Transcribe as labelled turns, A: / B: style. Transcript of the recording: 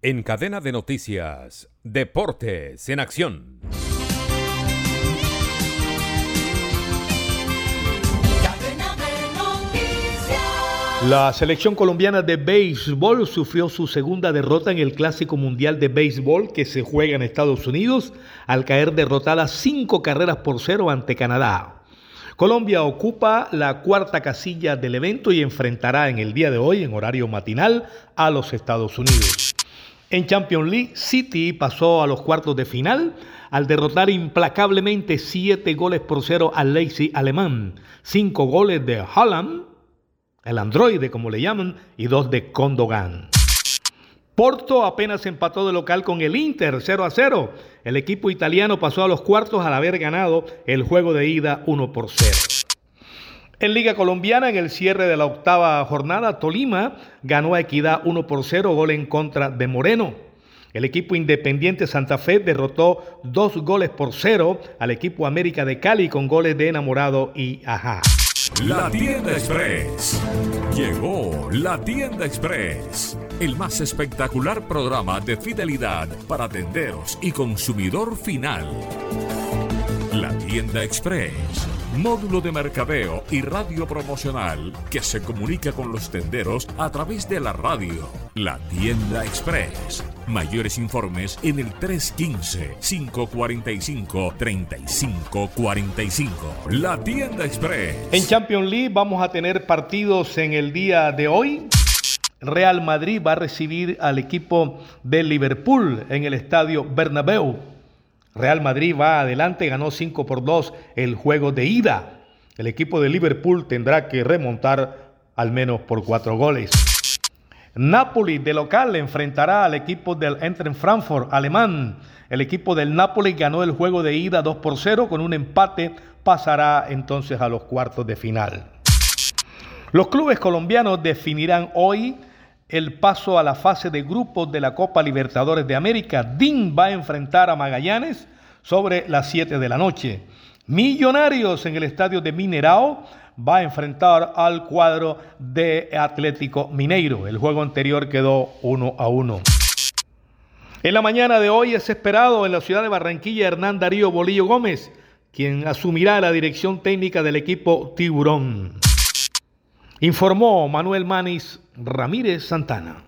A: En cadena de noticias, Deportes en Acción.
B: La selección colombiana de béisbol sufrió su segunda derrota en el Clásico Mundial de Béisbol que se juega en Estados Unidos al caer derrotada cinco carreras por cero ante Canadá. Colombia ocupa la cuarta casilla del evento y enfrentará en el día de hoy, en horario matinal, a los Estados Unidos. En Champions League, City pasó a los cuartos de final al derrotar implacablemente siete goles por cero al Leipzig alemán, cinco goles de Holland, el androide como le llaman, y dos de Condogan. Porto apenas empató de local con el Inter 0 a 0. El equipo italiano pasó a los cuartos al haber ganado el juego de ida 1 por 0. En Liga Colombiana, en el cierre de la octava jornada, Tolima ganó a Equidad 1 por 0, gol en contra de Moreno. El equipo Independiente Santa Fe derrotó dos goles por cero al equipo América de Cali con goles de Enamorado y Ajá.
C: La Tienda Express. Llegó la Tienda Express. El más espectacular programa de fidelidad para tenderos y consumidor final. La Tienda Express módulo de mercadeo y radio promocional que se comunica con los tenderos a través de la radio. La Tienda Express. Mayores informes en el 315-545-3545. La Tienda Express.
B: En Champions League vamos a tener partidos en el día de hoy. Real Madrid va a recibir al equipo de Liverpool en el estadio Bernabéu. Real Madrid va adelante, ganó 5 por 2 el juego de ida. El equipo de Liverpool tendrá que remontar al menos por 4 goles. Napoli de local enfrentará al equipo del Eintracht Frankfurt alemán. El equipo del Napoli ganó el juego de ida 2 por 0 con un empate pasará entonces a los cuartos de final. Los clubes colombianos definirán hoy el paso a la fase de grupos de la Copa Libertadores de América. DIN va a enfrentar a Magallanes sobre las 7 de la noche. Millonarios en el estadio de Minerao va a enfrentar al cuadro de Atlético Mineiro. El juego anterior quedó 1 a 1. En la mañana de hoy es esperado en la ciudad de Barranquilla Hernán Darío Bolillo Gómez, quien asumirá la dirección técnica del equipo Tiburón. Informó Manuel Manis Ramírez Santana.